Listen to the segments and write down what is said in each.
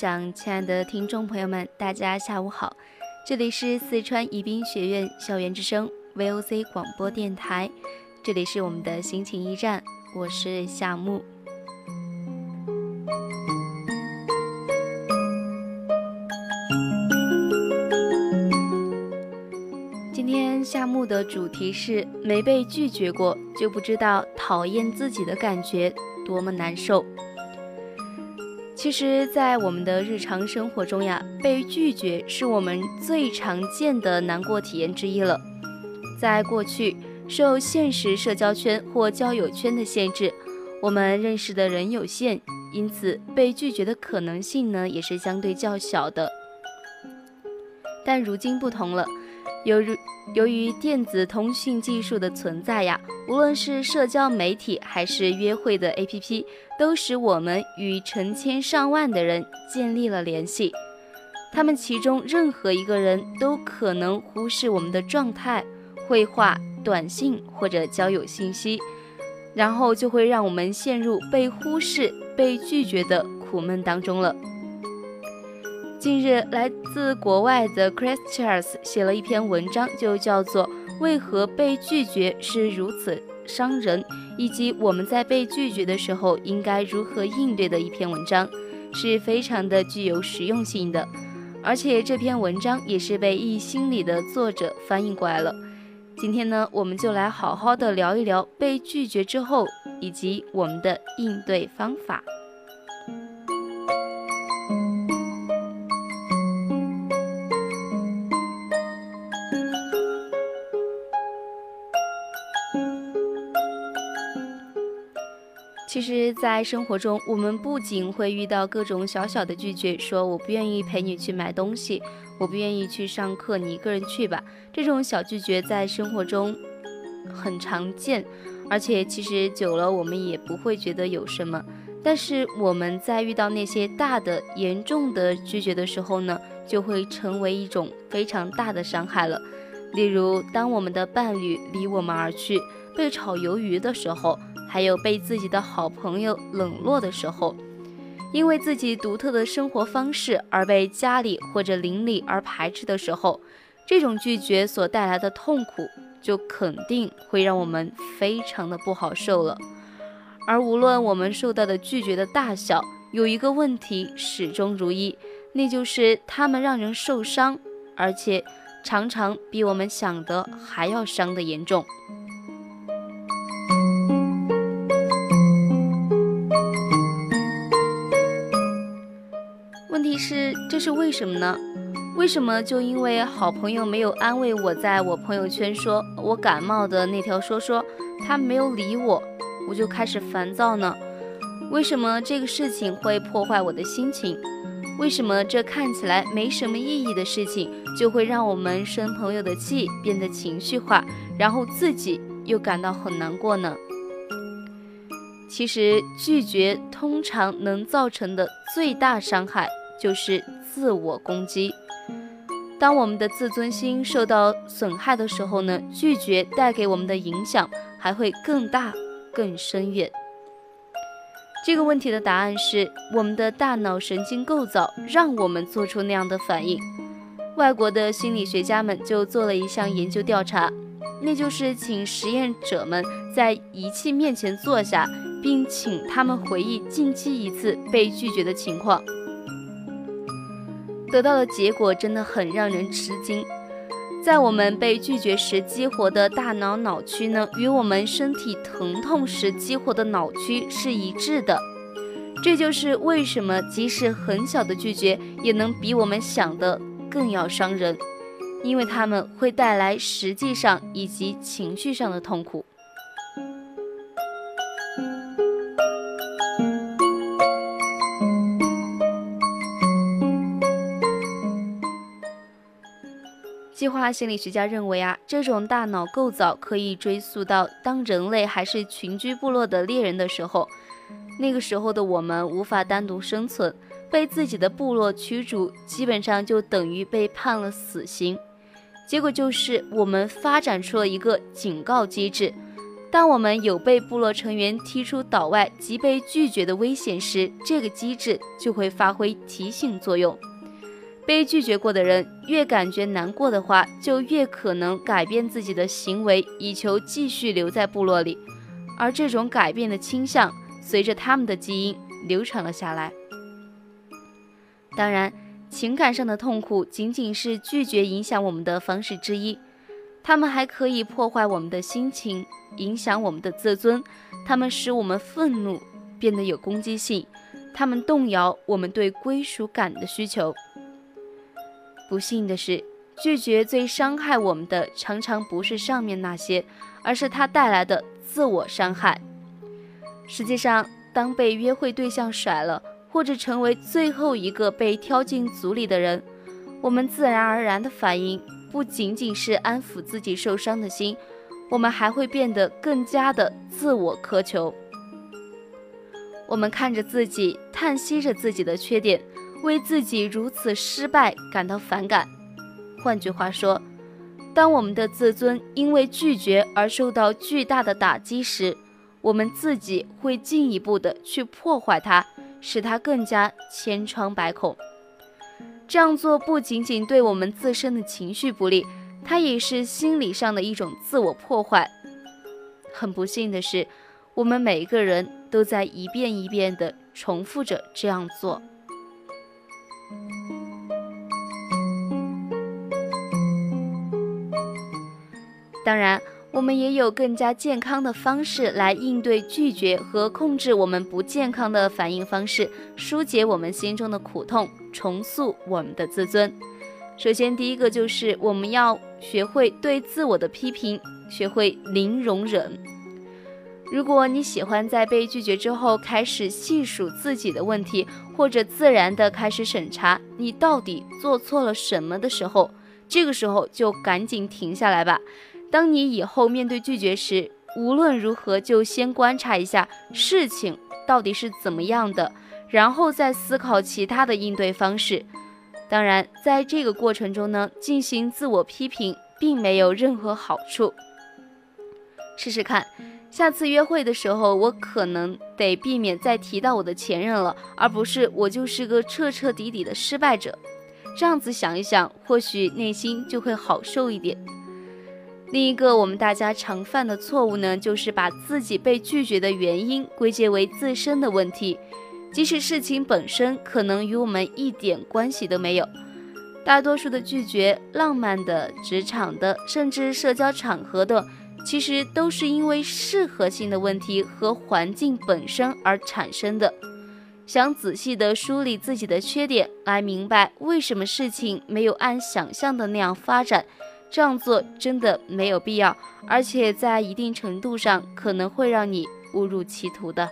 亲爱的听众朋友们，大家下午好，这里是四川宜宾学院校园之声 VOC 广播电台，这里是我们的心情驿站，我是夏木。今天夏木的主题是没被拒绝过，就不知道讨厌自己的感觉多么难受。其实，在我们的日常生活中呀，被拒绝是我们最常见的难过体验之一了。在过去，受现实社交圈或交友圈的限制，我们认识的人有限，因此被拒绝的可能性呢，也是相对较小的。但如今不同了。由于由于电子通讯技术的存在呀，无论是社交媒体还是约会的 APP，都使我们与成千上万的人建立了联系。他们其中任何一个人都可能忽视我们的状态、绘画、短信或者交友信息，然后就会让我们陷入被忽视、被拒绝的苦闷当中了。近日，来自国外的 Chris Charles 写了一篇文章，就叫做《为何被拒绝是如此伤人》，以及我们在被拒绝的时候应该如何应对的一篇文章，是非常的具有实用性的。而且这篇文章也是被易心理的作者翻译过来了。今天呢，我们就来好好的聊一聊被拒绝之后以及我们的应对方法。其实，在生活中，我们不仅会遇到各种小小的拒绝，说我不愿意陪你去买东西，我不愿意去上课，你一个人去吧。这种小拒绝在生活中很常见，而且其实久了我们也不会觉得有什么。但是我们在遇到那些大的、严重的拒绝的时候呢，就会成为一种非常大的伤害了。例如，当我们的伴侣离我们而去，被炒鱿鱼的时候。还有被自己的好朋友冷落的时候，因为自己独特的生活方式而被家里或者邻里而排斥的时候，这种拒绝所带来的痛苦就肯定会让我们非常的不好受了。而无论我们受到的拒绝的大小，有一个问题始终如一，那就是他们让人受伤，而且常常比我们想的还要伤的严重。是，为什么呢？为什么就因为好朋友没有安慰我，在我朋友圈说我感冒的那条说说，他没有理我，我就开始烦躁呢？为什么这个事情会破坏我的心情？为什么这看起来没什么意义的事情，就会让我们生朋友的气，变得情绪化，然后自己又感到很难过呢？其实拒绝通常能造成的最大伤害。就是自我攻击。当我们的自尊心受到损害的时候呢，拒绝带给我们的影响还会更大、更深远。这个问题的答案是，我们的大脑神经构造让我们做出那样的反应。外国的心理学家们就做了一项研究调查，那就是请实验者们在仪器面前坐下，并请他们回忆近期一次被拒绝的情况。得到的结果真的很让人吃惊。在我们被拒绝时激活的大脑脑区呢，与我们身体疼痛时激活的脑区是一致的。这就是为什么即使很小的拒绝，也能比我们想的更要伤人，因为他们会带来实际上以及情绪上的痛苦。计划心理学家认为啊，这种大脑构造可以追溯到当人类还是群居部落的猎人的时候。那个时候的我们无法单独生存，被自己的部落驱逐，基本上就等于被判了死刑。结果就是我们发展出了一个警告机制，当我们有被部落成员踢出岛外及被拒绝的危险时，这个机制就会发挥提醒作用。被拒绝过的人越感觉难过的话，就越可能改变自己的行为，以求继续留在部落里。而这种改变的倾向，随着他们的基因流传了下来。当然，情感上的痛苦仅仅是拒绝影响我们的方式之一，他们还可以破坏我们的心情，影响我们的自尊。他们使我们愤怒，变得有攻击性。他们动摇我们对归属感的需求。不幸的是，拒绝最伤害我们的，常常不是上面那些，而是它带来的自我伤害。实际上，当被约会对象甩了，或者成为最后一个被挑进组里的人，我们自然而然的反应不仅仅是安抚自己受伤的心，我们还会变得更加的自我苛求。我们看着自己，叹息着自己的缺点。为自己如此失败感到反感。换句话说，当我们的自尊因为拒绝而受到巨大的打击时，我们自己会进一步的去破坏它，使它更加千疮百孔。这样做不仅仅对我们自身的情绪不利，它也是心理上的一种自我破坏。很不幸的是，我们每一个人都在一遍一遍地重复着这样做。当然，我们也有更加健康的方式来应对拒绝和控制我们不健康的反应方式，疏解我们心中的苦痛，重塑我们的自尊。首先，第一个就是我们要学会对自我的批评，学会零容忍。如果你喜欢在被拒绝之后开始细数自己的问题，或者自然的开始审查你到底做错了什么的时候，这个时候就赶紧停下来吧。当你以后面对拒绝时，无论如何就先观察一下事情到底是怎么样的，然后再思考其他的应对方式。当然，在这个过程中呢，进行自我批评并没有任何好处。试试看。下次约会的时候，我可能得避免再提到我的前任了，而不是我就是个彻彻底底的失败者。这样子想一想，或许内心就会好受一点。另一个我们大家常犯的错误呢，就是把自己被拒绝的原因归结为自身的问题，即使事情本身可能与我们一点关系都没有。大多数的拒绝，浪漫的、职场的，甚至社交场合的。其实都是因为适合性的问题和环境本身而产生的。想仔细的梳理自己的缺点，来明白为什么事情没有按想象的那样发展，这样做真的没有必要，而且在一定程度上可能会让你误入歧途的。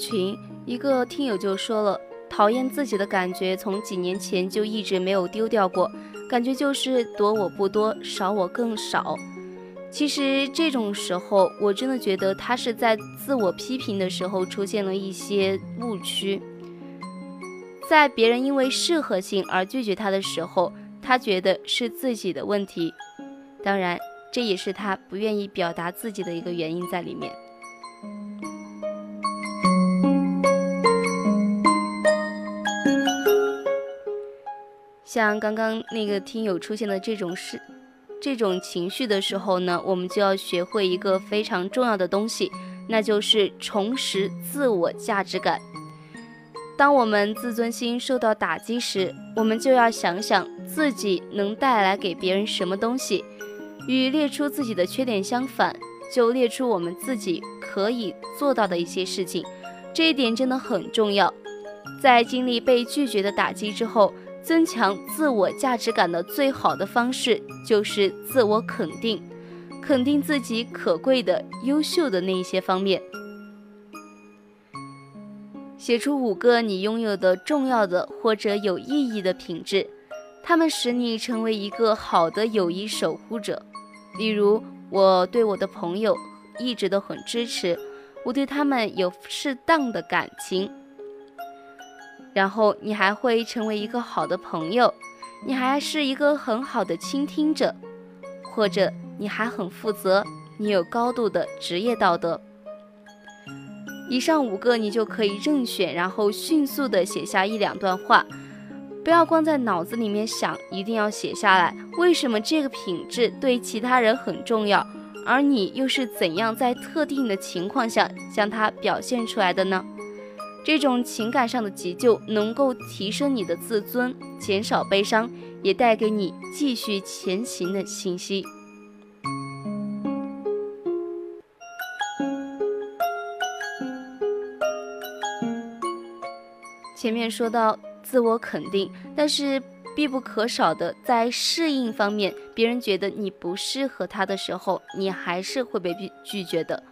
群，一个听友就说了，讨厌自己的感觉从几年前就一直没有丢掉过，感觉就是多我不多，少我更少。其实这种时候，我真的觉得他是在自我批评的时候出现了一些误区。在别人因为适合性而拒绝他的时候，他觉得是自己的问题。当然，这也是他不愿意表达自己的一个原因在里面。像刚刚那个听友出现的这种事、这种情绪的时候呢，我们就要学会一个非常重要的东西，那就是重拾自我价值感。当我们自尊心受到打击时，我们就要想想自己能带来给别人什么东西，与列出自己的缺点相反，就列出我们自己可以做到的一些事情。这一点真的很重要。在经历被拒绝的打击之后，增强自我价值感的最好的方式就是自我肯定，肯定自己可贵的、优秀的那一些方面。写出五个你拥有的重要的或者有意义的品质，它们使你成为一个好的友谊守护者。例如，我对我的朋友一直都很支持，我对他们有适当的感情。然后你还会成为一个好的朋友，你还是一个很好的倾听者，或者你还很负责，你有高度的职业道德。以上五个你就可以任选，然后迅速的写下一两段话，不要光在脑子里面想，一定要写下来。为什么这个品质对其他人很重要，而你又是怎样在特定的情况下将它表现出来的呢？这种情感上的急救能够提升你的自尊，减少悲伤，也带给你继续前行的信息。前面说到自我肯定，但是必不可少的，在适应方面，别人觉得你不适合他的时候，你还是会被拒拒绝的。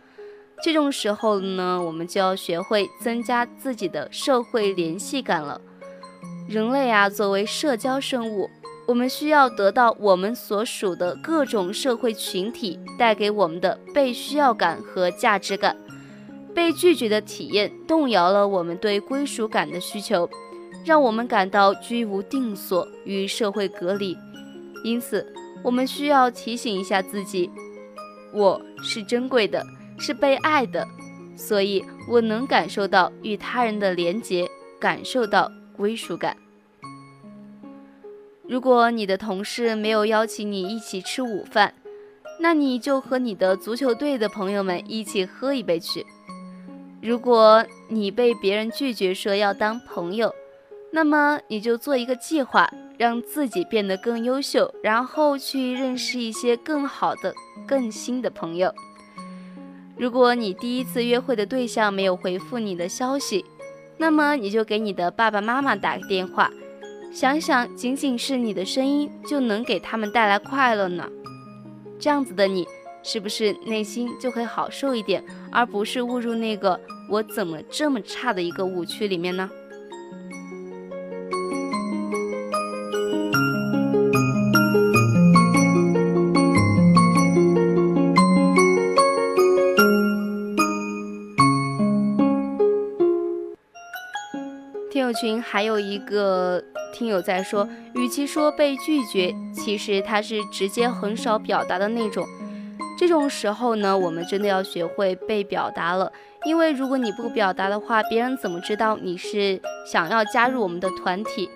这种时候呢，我们就要学会增加自己的社会联系感了。人类啊，作为社交生物，我们需要得到我们所属的各种社会群体带给我们的被需要感和价值感。被拒绝的体验动摇了我们对归属感的需求，让我们感到居无定所，与社会隔离。因此，我们需要提醒一下自己：我是珍贵的。是被爱的，所以我能感受到与他人的连结，感受到归属感。如果你的同事没有邀请你一起吃午饭，那你就和你的足球队的朋友们一起喝一杯去。如果你被别人拒绝说要当朋友，那么你就做一个计划，让自己变得更优秀，然后去认识一些更好的、更新的朋友。如果你第一次约会的对象没有回复你的消息，那么你就给你的爸爸妈妈打个电话，想想仅仅是你的声音就能给他们带来快乐呢？这样子的你，是不是内心就会好受一点，而不是误入那个我怎么这么差的一个误区里面呢？群还有一个听友在说，与其说被拒绝，其实他是直接很少表达的那种。这种时候呢，我们真的要学会被表达了，因为如果你不表达的话，别人怎么知道你是想要加入我们的团体？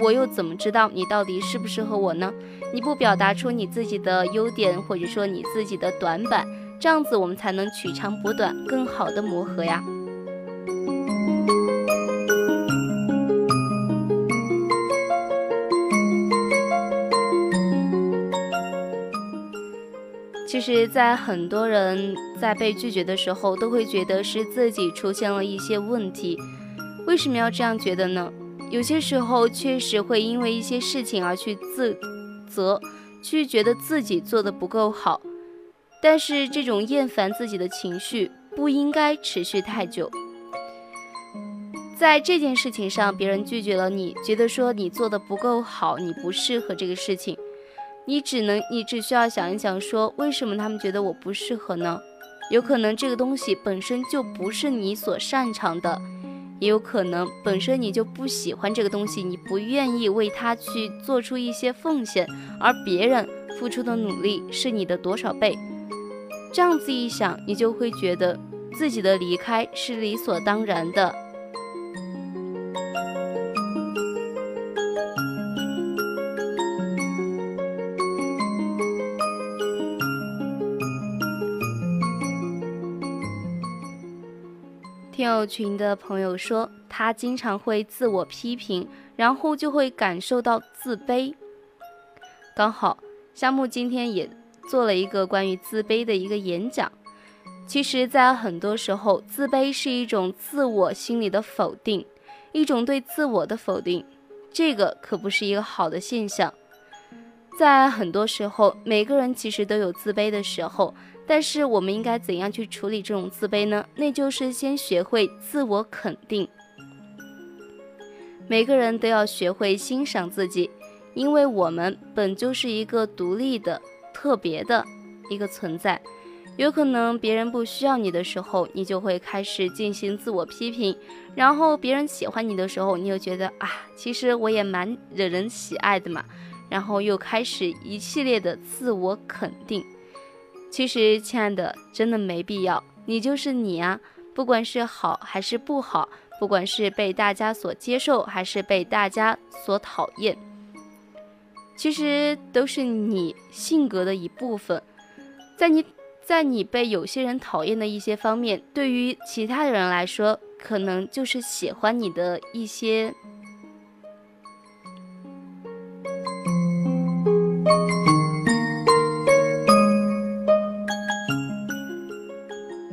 我又怎么知道你到底适不适合我呢？你不表达出你自己的优点，或者说你自己的短板，这样子我们才能取长补短，更好的磨合呀。实，在很多人在被拒绝的时候，都会觉得是自己出现了一些问题。为什么要这样觉得呢？有些时候确实会因为一些事情而去自责，去觉得自己做的不够好。但是这种厌烦自己的情绪不应该持续太久。在这件事情上，别人拒绝了你，觉得说你做的不够好，你不适合这个事情。你只能，你只需要想一想，说为什么他们觉得我不适合呢？有可能这个东西本身就不是你所擅长的，也有可能本身你就不喜欢这个东西，你不愿意为它去做出一些奉献，而别人付出的努力是你的多少倍。这样子一想，你就会觉得自己的离开是理所当然的。友群的朋友说，他经常会自我批评，然后就会感受到自卑。刚好夏木今天也做了一个关于自卑的一个演讲。其实，在很多时候，自卑是一种自我心理的否定，一种对自我的否定，这个可不是一个好的现象。在很多时候，每个人其实都有自卑的时候。但是我们应该怎样去处理这种自卑呢？那就是先学会自我肯定。每个人都要学会欣赏自己，因为我们本就是一个独立的、特别的一个存在。有可能别人不需要你的时候，你就会开始进行自我批评；然后别人喜欢你的时候，你又觉得啊，其实我也蛮惹人喜爱的嘛。然后又开始一系列的自我肯定。其实，亲爱的，真的没必要。你就是你啊，不管是好还是不好，不管是被大家所接受还是被大家所讨厌，其实都是你性格的一部分。在你，在你被有些人讨厌的一些方面，对于其他的人来说，可能就是喜欢你的一些。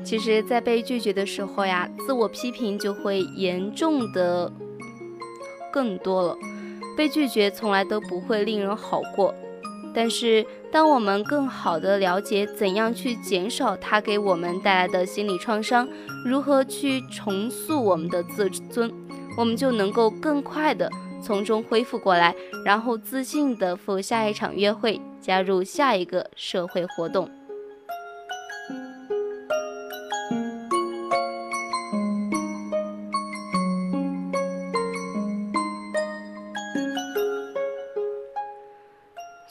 其实，在被拒绝的时候呀，自我批评就会严重的更多了。被拒绝从来都不会令人好过，但是当我们更好的了解怎样去减少它给我们带来的心理创伤，如何去重塑我们的自尊，我们就能够更快的从中恢复过来，然后自信的赴下一场约会，加入下一个社会活动。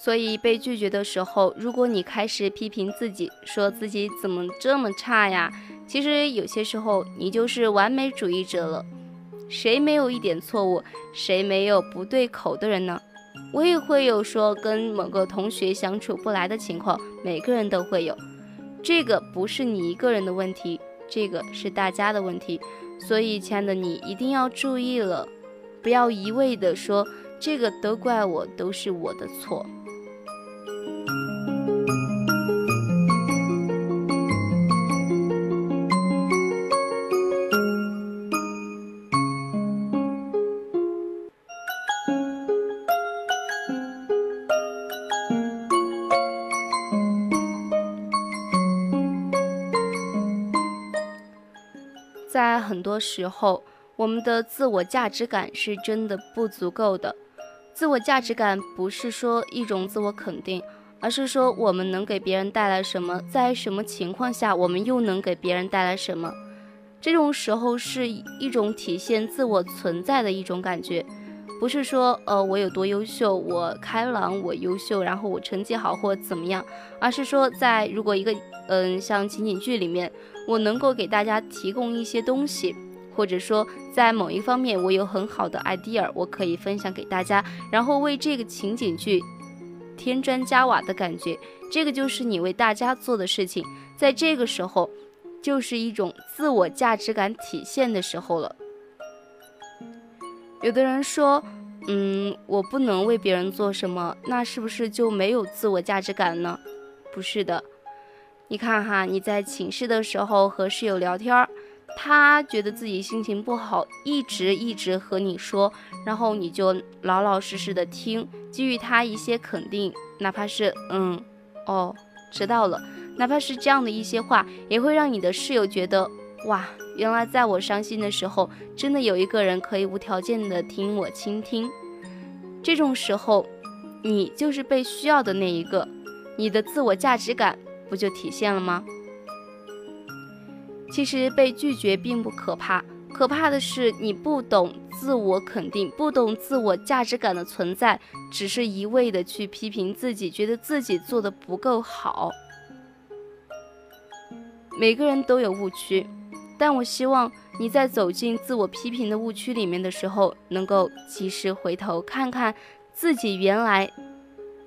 所以被拒绝的时候，如果你开始批评自己，说自己怎么这么差呀？其实有些时候你就是完美主义者了。谁没有一点错误？谁没有不对口的人呢？我也会有说跟某个同学相处不来的情况，每个人都会有。这个不是你一个人的问题，这个是大家的问题。所以，亲爱的你一定要注意了，不要一味的说这个都怪我，都是我的错。时候，我们的自我价值感是真的不足够的。自我价值感不是说一种自我肯定，而是说我们能给别人带来什么，在什么情况下我们又能给别人带来什么。这种时候是一种体现自我存在的一种感觉，不是说呃我有多优秀，我开朗，我优秀，然后我成绩好或怎么样，而是说在如果一个嗯像情景剧里面。我能够给大家提供一些东西，或者说在某一方面我有很好的 idea，我可以分享给大家，然后为这个情景剧添砖加瓦的感觉，这个就是你为大家做的事情，在这个时候就是一种自我价值感体现的时候了。有的人说，嗯，我不能为别人做什么，那是不是就没有自我价值感呢？不是的。你看哈，你在寝室的时候和室友聊天儿，他觉得自己心情不好，一直一直和你说，然后你就老老实实的听，给予他一些肯定，哪怕是嗯，哦，知道了，哪怕是这样的一些话，也会让你的室友觉得哇，原来在我伤心的时候，真的有一个人可以无条件的听我倾听。这种时候，你就是被需要的那一个，你的自我价值感。不就体现了吗？其实被拒绝并不可怕，可怕的是你不懂自我肯定，不懂自我价值感的存在，只是一味的去批评自己，觉得自己做的不够好。每个人都有误区，但我希望你在走进自我批评的误区里面的时候，能够及时回头看看自己原来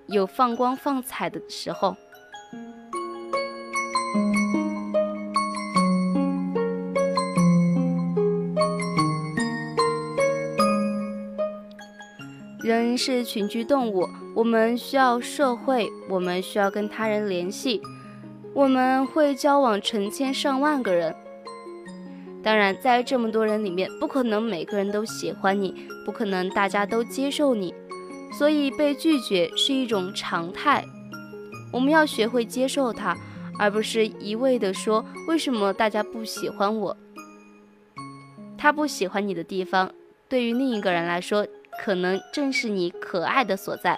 有放光放彩的时候。是群居动物，我们需要社会，我们需要跟他人联系，我们会交往成千上万个人。当然，在这么多人里面，不可能每个人都喜欢你，不可能大家都接受你，所以被拒绝是一种常态。我们要学会接受它，而不是一味的说为什么大家不喜欢我。他不喜欢你的地方，对于另一个人来说。可能正是你可爱的所在。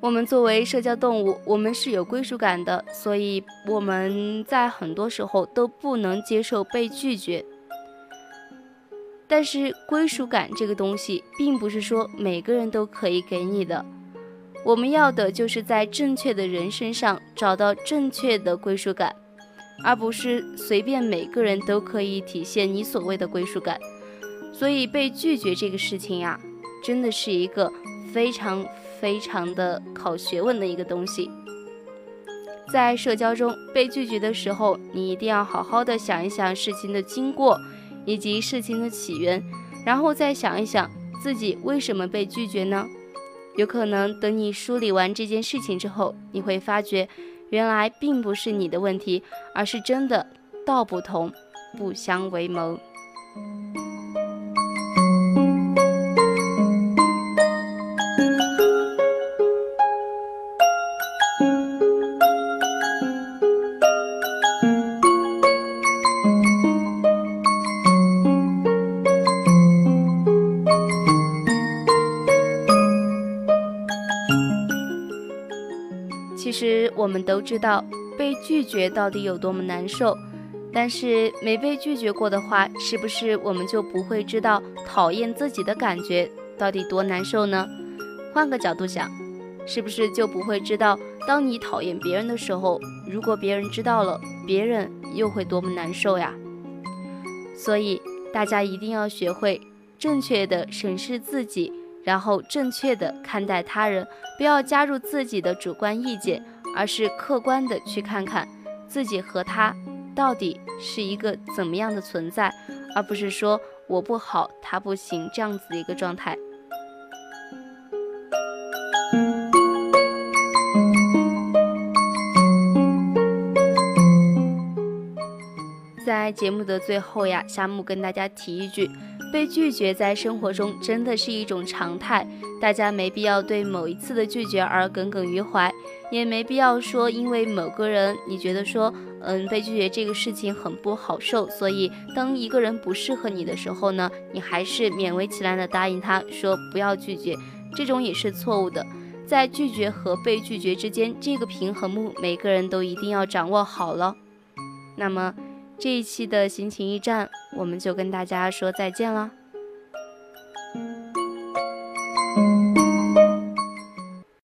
我们作为社交动物，我们是有归属感的，所以我们在很多时候都不能接受被拒绝。但是归属感这个东西，并不是说每个人都可以给你的。我们要的就是在正确的人身上找到正确的归属感，而不是随便每个人都可以体现你所谓的归属感。所以被拒绝这个事情呀，真的是一个非常非常的考学问的一个东西。在社交中被拒绝的时候，你一定要好好的想一想事情的经过以及事情的起源，然后再想一想自己为什么被拒绝呢？有可能等你梳理完这件事情之后，你会发觉原来并不是你的问题，而是真的道不同不相为谋。其实我们都知道被拒绝到底有多么难受，但是没被拒绝过的话，是不是我们就不会知道讨厌自己的感觉到底多难受呢？换个角度想，是不是就不会知道当你讨厌别人的时候，如果别人知道了，别人又会多么难受呀？所以大家一定要学会正确的审视自己，然后正确的看待他人，不要加入自己的主观意见。而是客观的去看看自己和他到底是一个怎么样的存在，而不是说我不好，他不行这样子的一个状态。在节目的最后呀，夏木跟大家提一句。被拒绝在生活中真的是一种常态，大家没必要对某一次的拒绝而耿耿于怀，也没必要说因为某个人你觉得说，嗯，被拒绝这个事情很不好受，所以当一个人不适合你的时候呢，你还是勉为其难的答应他说不要拒绝，这种也是错误的。在拒绝和被拒绝之间，这个平衡木每个人都一定要掌握好了。那么。这一期的心情驿站，我们就跟大家说再见了。